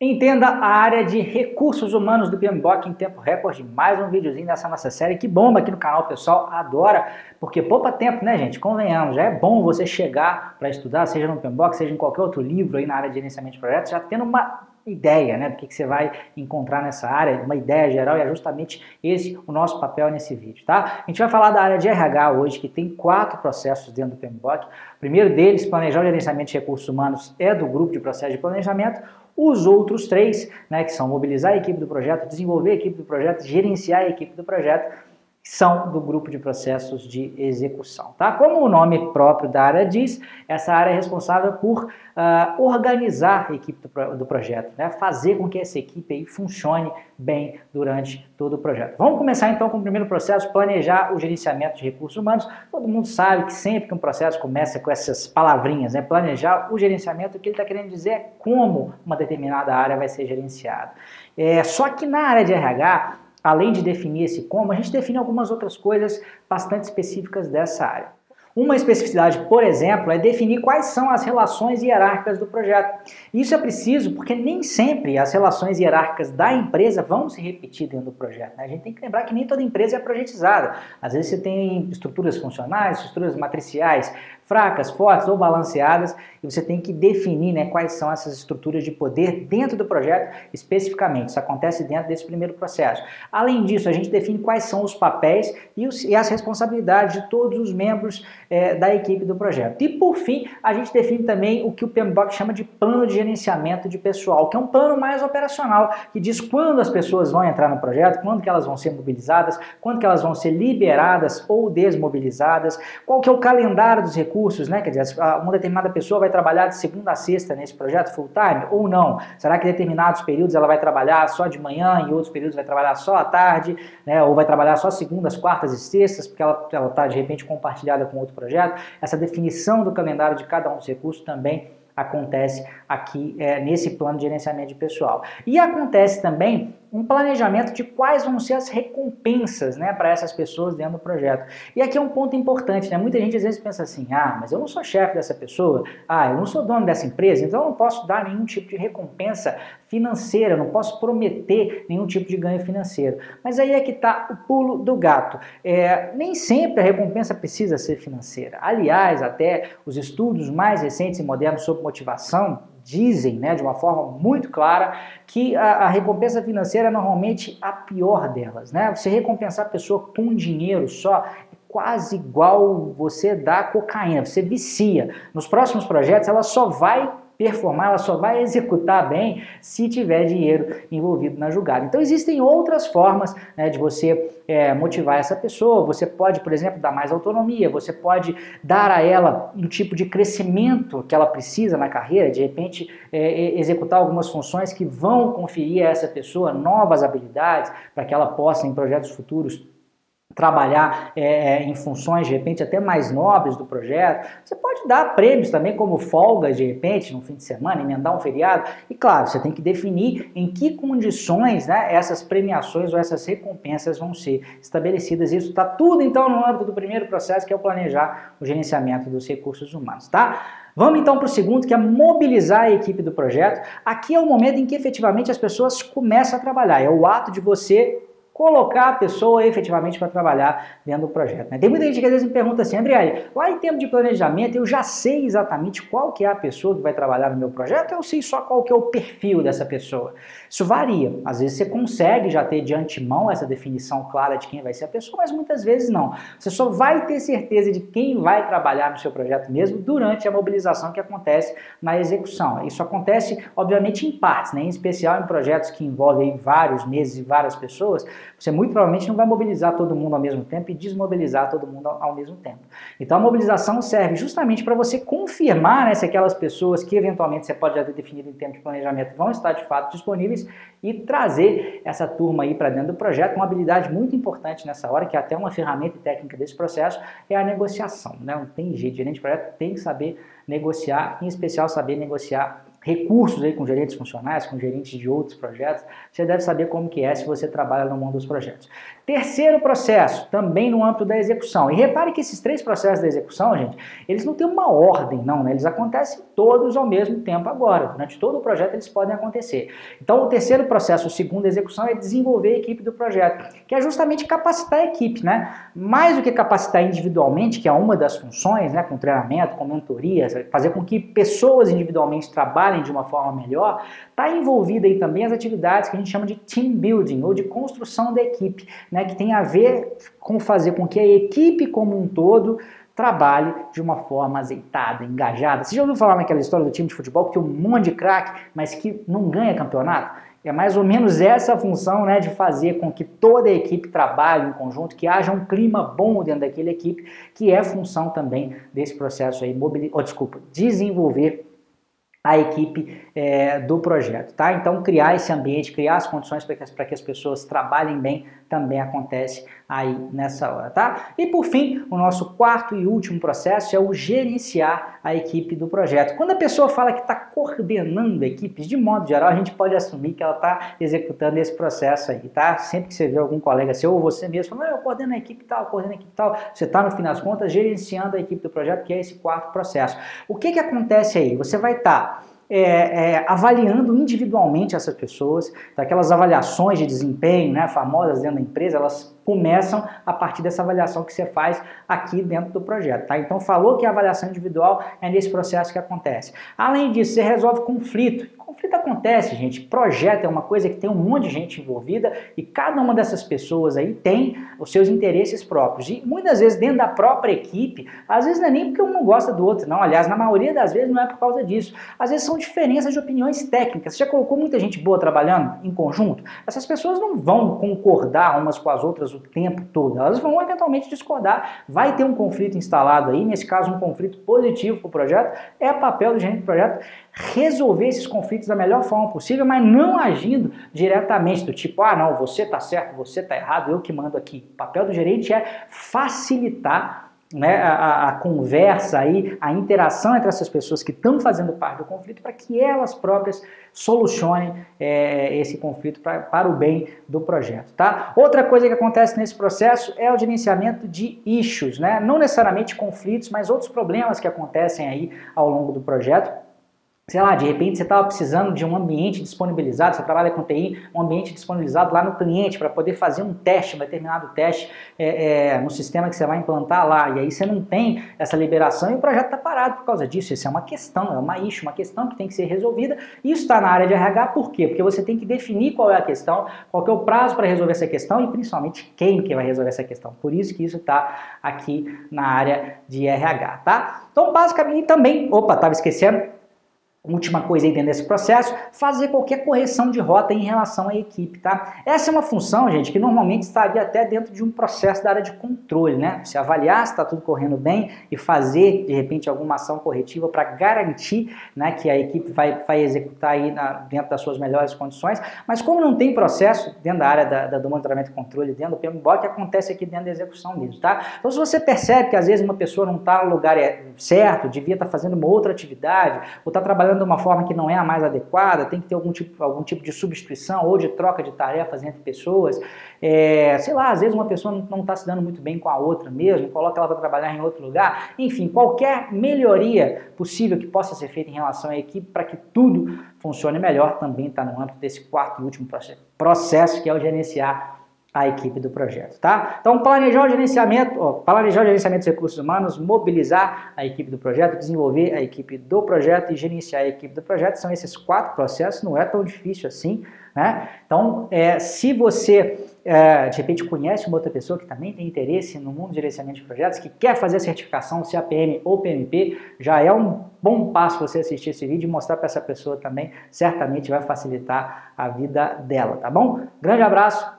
Entenda a área de recursos humanos do PMBOK em tempo recorde. Mais um videozinho dessa nossa série que bomba aqui no canal, pessoal adora, porque poupa tempo, né, gente? Convenhamos, já é bom você chegar para estudar, seja no PMBOK, seja em qualquer outro livro aí na área de gerenciamento de projetos, já tendo uma ideia né, do que, que você vai encontrar nessa área, uma ideia geral, e é justamente esse o nosso papel nesse vídeo. Tá? A gente vai falar da área de RH hoje, que tem quatro processos dentro do PMBOK. O primeiro deles, planejar o gerenciamento de recursos humanos, é do grupo de processo de planejamento. Os outros três, né, que são mobilizar a equipe do projeto, desenvolver a equipe do projeto, gerenciar a equipe do projeto, são do grupo de processos de execução. Tá? Como o nome próprio da área diz, essa área é responsável por uh, organizar a equipe do, do projeto, né? fazer com que essa equipe aí funcione bem durante todo o projeto. Vamos começar então com o primeiro processo, planejar o gerenciamento de recursos humanos. Todo mundo sabe que sempre que um processo começa com essas palavrinhas, né? planejar o gerenciamento, o que ele está querendo dizer é como uma determinada área vai ser gerenciada. É, só que na área de RH, além de definir esse como, a gente define algumas outras coisas bastante específicas dessa área. Uma especificidade, por exemplo, é definir quais são as relações hierárquicas do projeto. Isso é preciso porque nem sempre as relações hierárquicas da empresa vão se repetir dentro do projeto. Né? A gente tem que lembrar que nem toda empresa é projetizada. Às vezes você tem estruturas funcionais, estruturas matriciais, fracas, fortes ou balanceadas, e você tem que definir né, quais são essas estruturas de poder dentro do projeto especificamente. Isso acontece dentro desse primeiro processo. Além disso, a gente define quais são os papéis e, os, e as responsabilidades de todos os membros é, da equipe do projeto. E por fim, a gente define também o que o PMBOK chama de plano de gerenciamento de pessoal, que é um plano mais operacional, que diz quando as pessoas vão entrar no projeto, quando que elas vão ser mobilizadas, quando que elas vão ser liberadas ou desmobilizadas, qual que é o calendário dos recursos recursos, né? Quer dizer, uma determinada pessoa vai trabalhar de segunda a sexta nesse projeto full time ou não? Será que determinados períodos ela vai trabalhar só de manhã e outros períodos vai trabalhar só à tarde, né? Ou vai trabalhar só segundas, quartas e sextas, porque ela está de repente compartilhada com outro projeto? Essa definição do calendário de cada um dos recursos também acontece aqui é, nesse plano de gerenciamento de pessoal. E acontece também um planejamento de quais vão ser as recompensas né, para essas pessoas dentro do projeto. E aqui é um ponto importante, né? Muita gente às vezes pensa assim, ah, mas eu não sou chefe dessa pessoa, ah, eu não sou dono dessa empresa, então eu não posso dar nenhum tipo de recompensa financeira, eu não posso prometer nenhum tipo de ganho financeiro. Mas aí é que está o pulo do gato. É, nem sempre a recompensa precisa ser financeira. Aliás, até os estudos mais recentes e modernos sobre motivação dizem, né, de uma forma muito clara, que a, a, recompensa financeira é normalmente a pior delas. Né? Você recompensar a pessoa com dinheiro só é quase igual você dar cocaína, você vicia. Nos próximos projetos ela só vai performar, ela só vai executar bem se tiver dinheiro envolvido na julgada. Então existem outras formas né, de você é, motivar essa pessoa. Você pode, por exemplo, dar mais autonomia, você pode dar a ela um tipo de crescimento que ela precisa na carreira, de repente é, executar algumas funções que vão conferir a essa pessoa novas habilidades para que ela possa, em projetos futuros, trabalhar é, é, em funções de repente até mais nobres do projeto. Você pode dar prêmios também como folgas de repente no fim de semana, emendar um feriado. E claro, você tem que definir em que condições né, essas premiações ou essas recompensas vão ser estabelecidas. Isso está tudo então no âmbito do primeiro processo que é o planejar o gerenciamento dos recursos humanos, tá? Vamos então para o segundo, que é mobilizar a equipe do projeto. Aqui é o momento em que efetivamente as pessoas começam a trabalhar. É o ato de você colocar a pessoa efetivamente para trabalhar dentro do projeto. Né? Tem muita gente que às vezes me pergunta assim, André, lá em termos de planejamento eu já sei exatamente qual que é a pessoa que vai trabalhar no meu projeto, eu sei só qual que é o perfil dessa pessoa. Isso varia. Às vezes você consegue já ter de antemão essa definição clara de quem vai ser a pessoa, mas muitas vezes não. Você só vai ter certeza de quem vai trabalhar no seu projeto mesmo durante a mobilização que acontece na execução. Isso acontece, obviamente, em partes, né? em especial em projetos que envolvem vários meses e várias pessoas, você muito provavelmente não vai mobilizar todo mundo ao mesmo tempo e desmobilizar todo mundo ao mesmo tempo. Então a mobilização serve justamente para você confirmar né, se aquelas pessoas que eventualmente você pode já ter definido em tempo de planejamento vão estar de fato disponíveis e trazer essa turma aí para dentro do projeto. Uma habilidade muito importante nessa hora, que é até uma ferramenta técnica desse processo, é a negociação. Né? Não tem jeito, gerente de projeto tem que saber negociar, em especial saber negociar recursos aí com gerentes funcionais, com gerentes de outros projetos, você deve saber como que é se você trabalha no mundo dos projetos. Terceiro processo, também no âmbito da execução. E repare que esses três processos da execução, gente, eles não têm uma ordem, não, né? Eles acontecem todos ao mesmo tempo agora. Durante todo o projeto eles podem acontecer. Então, o terceiro processo, o segundo a execução, é desenvolver a equipe do projeto, que é justamente capacitar a equipe, né? Mais do que capacitar individualmente, que é uma das funções, né? Com treinamento, com mentorias, fazer com que pessoas individualmente trabalhem de uma forma melhor, está envolvida aí também as atividades que a gente chama de team building, ou de construção da equipe, né? que tem a ver com fazer com que a equipe como um todo trabalhe de uma forma azeitada, engajada. Você já ouviu falar naquela história do time de futebol que tem um monte de craque, mas que não ganha campeonato? É mais ou menos essa a função né, de fazer com que toda a equipe trabalhe em conjunto, que haja um clima bom dentro daquela equipe, que é função também desse processo aí, mobil... oh, desculpa, desenvolver a equipe é, do projeto, tá? Então criar esse ambiente, criar as condições para que, que, as pessoas trabalhem bem também acontece aí nessa hora, tá? E por fim, o nosso quarto e último processo é o gerenciar a equipe do projeto. Quando a pessoa fala que está coordenando equipes, de modo geral, a gente pode assumir que ela está executando esse processo aí, tá? Sempre que você vê algum colega seu ou você mesmo falando, eu coordeno a equipe tal, coordeno a equipe tal, você está no fim das contas gerenciando a equipe do projeto, que é esse quarto processo. O que que acontece aí? Você vai estar tá é, é, avaliando individualmente essas pessoas, daquelas avaliações de desempenho, né, famosas dentro da empresa, elas começam a partir dessa avaliação que você faz aqui dentro do projeto. Tá? Então, falou que a avaliação individual é nesse processo que acontece. Além disso, você resolve conflito conflito acontece, gente. Projeto é uma coisa que tem um monte de gente envolvida e cada uma dessas pessoas aí tem os seus interesses próprios. E muitas vezes dentro da própria equipe, às vezes não é nem porque um não gosta do outro, não. Aliás, na maioria das vezes não é por causa disso. Às vezes são diferenças de opiniões técnicas. Você já colocou muita gente boa trabalhando em conjunto? Essas pessoas não vão concordar umas com as outras o tempo todo. Elas vão eventualmente discordar. Vai ter um conflito instalado aí, nesse caso um conflito positivo para o projeto. É papel do gerente do projeto resolver esses conflitos da melhor forma possível, mas não agindo diretamente, do tipo, ah, não, você está certo, você está errado, eu que mando aqui. O papel do gerente é facilitar né, a, a, conversa aí, a interação entre essas pessoas que estão fazendo parte do conflito para que elas próprias solucionem é, esse conflito pra, para o bem do projeto, tá? Outra coisa que acontece nesse processo é o gerenciamento de issues, né? Não necessariamente conflitos, mas outros problemas que acontecem aí ao longo do projeto sei lá, de repente você estava precisando de um ambiente disponibilizado, você trabalha com TI, um ambiente disponibilizado lá no cliente para poder fazer um teste, um determinado teste é, é, no sistema que você vai implantar lá, e aí você não tem essa liberação e o projeto está parado por causa disso. Isso é uma questão, é uma issue, uma questão que tem que ser resolvida. Isso está na área de RH, por quê? Porque você tem que definir qual é a questão, qual é o prazo para resolver essa questão e principalmente quem que vai resolver essa questão. Por isso que isso está aqui na área de RH, tá? Então, basicamente, também, opa, estava esquecendo, última coisa aí dentro desse processo, fazer qualquer correção de rota em relação à equipe, tá? Essa é uma função, gente, que normalmente estaria até dentro de um processo da área de controle, né? Se avaliar se está tudo correndo bem e fazer, de repente, alguma ação corretiva para garantir né, que a equipe vai, vai executar aí na, dentro das suas melhores condições, mas como não tem processo dentro da área da, da, do monitoramento e controle, dentro do PMBOK, acontece aqui dentro da execução mesmo, tá? Então, se você percebe que às vezes uma pessoa não está no lugar é, certo, devia estar tá fazendo uma outra atividade, ou está trabalhando trabalhando de uma forma que não é a mais adequada, tem que ter algum tipo, algum tipo de substituição ou de troca de tarefas entre pessoas. É, sei lá, às vezes uma pessoa não está se dando muito bem com a outra mesmo, coloca ela para trabalhar em outro lugar. Enfim, qualquer melhoria possível que possa ser feita em relação à equipe para que tudo funcione melhor também está no âmbito desse quarto e último processo, que é o gerenciar a equipe do projeto, tá? Então, planejar o gerenciamento, ó, planejar o gerenciamento dos recursos humanos, mobilizar a equipe do projeto, desenvolver a equipe do projeto e gerenciar a equipe do projeto, são esses quatro processos, não é tão difícil assim, né? Então, é, se você é, de repente conhece uma outra pessoa que também tem interesse no mundo de gerenciamento de projetos, que quer fazer certificação, se APM ou PMP, já é um bom passo você assistir esse vídeo e mostrar para essa pessoa também, certamente vai facilitar a vida dela, tá bom? Grande abraço